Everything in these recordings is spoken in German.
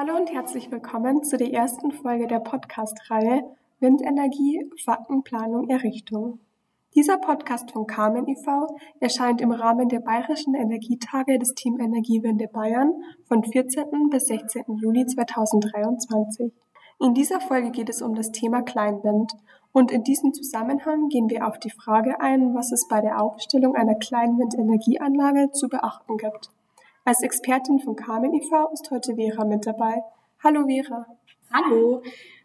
Hallo und herzlich willkommen zu der ersten Folge der Podcast-Reihe Windenergie, Faktenplanung, Errichtung. Dieser Podcast von Carmen e.V. erscheint im Rahmen der Bayerischen Energietage des Team Energiewende Bayern von 14. bis 16. Juli 2023. In dieser Folge geht es um das Thema Kleinwind und in diesem Zusammenhang gehen wir auf die Frage ein, was es bei der Aufstellung einer Kleinwindenergieanlage zu beachten gibt. Als Expertin von Carmen e.V. ist heute Vera mit dabei. Hallo Vera. Hallo.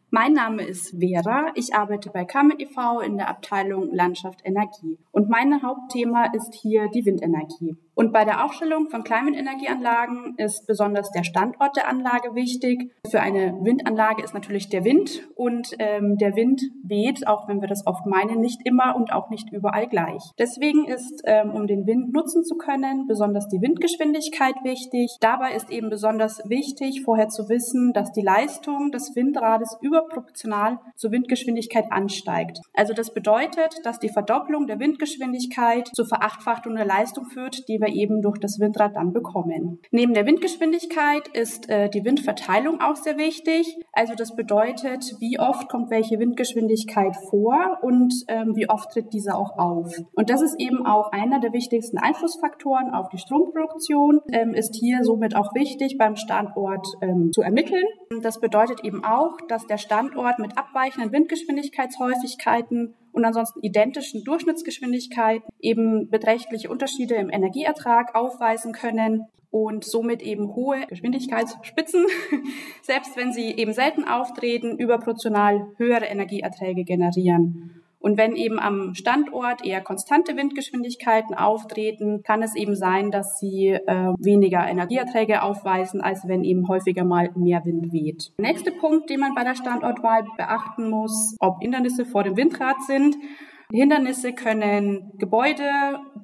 Mein Name ist Vera. Ich arbeite bei Carmen e.V. in der Abteilung Landschaft Energie. Und mein Hauptthema ist hier die Windenergie. Und bei der Aufstellung von Kleinwindenergieanlagen ist besonders der Standort der Anlage wichtig. Für eine Windanlage ist natürlich der Wind und ähm, der Wind weht, auch wenn wir das oft meinen, nicht immer und auch nicht überall gleich. Deswegen ist, ähm, um den Wind nutzen zu können, besonders die Windgeschwindigkeit wichtig. Dabei ist eben besonders wichtig, vorher zu wissen, dass die Leistung des Windrades überproportional zur Windgeschwindigkeit ansteigt. Also das bedeutet, dass die Verdopplung der Windgeschwindigkeit zur Verachtfachung der Leistung führt, die wir eben durch das Windrad dann bekommen. Neben der Windgeschwindigkeit ist äh, die Windverteilung auch sehr wichtig. Also das bedeutet, wie oft kommt welche Windgeschwindigkeit vor und ähm, wie oft tritt diese auch auf. Und das ist eben auch einer der wichtigsten Einflussfaktoren auf die Stromproduktion, ähm, ist hier somit auch wichtig beim Standort ähm, zu ermitteln. Das bedeutet eben auch, dass der Standort mit abweichenden Windgeschwindigkeitshäufigkeiten und ansonsten identischen Durchschnittsgeschwindigkeiten eben beträchtliche Unterschiede im Energieertrag aufweisen können und somit eben hohe Geschwindigkeitsspitzen, selbst wenn sie eben selten auftreten, überproportional höhere Energieerträge generieren. Und wenn eben am Standort eher konstante Windgeschwindigkeiten auftreten, kann es eben sein, dass sie äh, weniger Energieerträge aufweisen, als wenn eben häufiger mal mehr Wind weht. Der nächste Punkt, den man bei der Standortwahl beachten muss, ob Hindernisse vor dem Windrad sind. Hindernisse können Gebäude,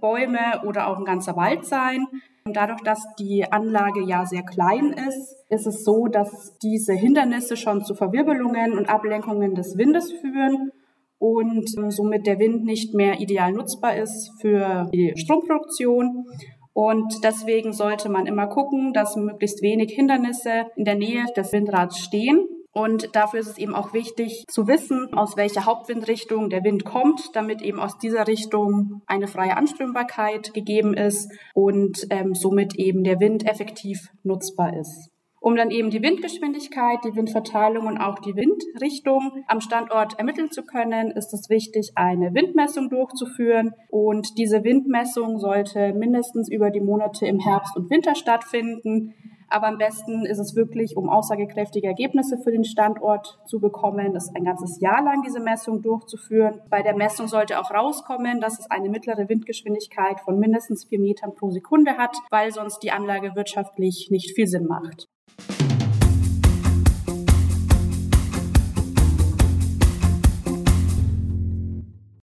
Bäume oder auch ein ganzer Wald sein. Und dadurch, dass die Anlage ja sehr klein ist, ist es so, dass diese Hindernisse schon zu Verwirbelungen und Ablenkungen des Windes führen und ähm, somit der Wind nicht mehr ideal nutzbar ist für die Stromproduktion. Und deswegen sollte man immer gucken, dass möglichst wenig Hindernisse in der Nähe des Windrads stehen. Und dafür ist es eben auch wichtig zu wissen, aus welcher Hauptwindrichtung der Wind kommt, damit eben aus dieser Richtung eine freie Anströmbarkeit gegeben ist und ähm, somit eben der Wind effektiv nutzbar ist. Um dann eben die Windgeschwindigkeit, die Windverteilung und auch die Windrichtung am Standort ermitteln zu können, ist es wichtig, eine Windmessung durchzuführen. Und diese Windmessung sollte mindestens über die Monate im Herbst und Winter stattfinden. Aber am besten ist es wirklich, um aussagekräftige Ergebnisse für den Standort zu bekommen, ist ein ganzes Jahr lang diese Messung durchzuführen. Bei der Messung sollte auch rauskommen, dass es eine mittlere Windgeschwindigkeit von mindestens vier Metern pro Sekunde hat, weil sonst die Anlage wirtschaftlich nicht viel Sinn macht.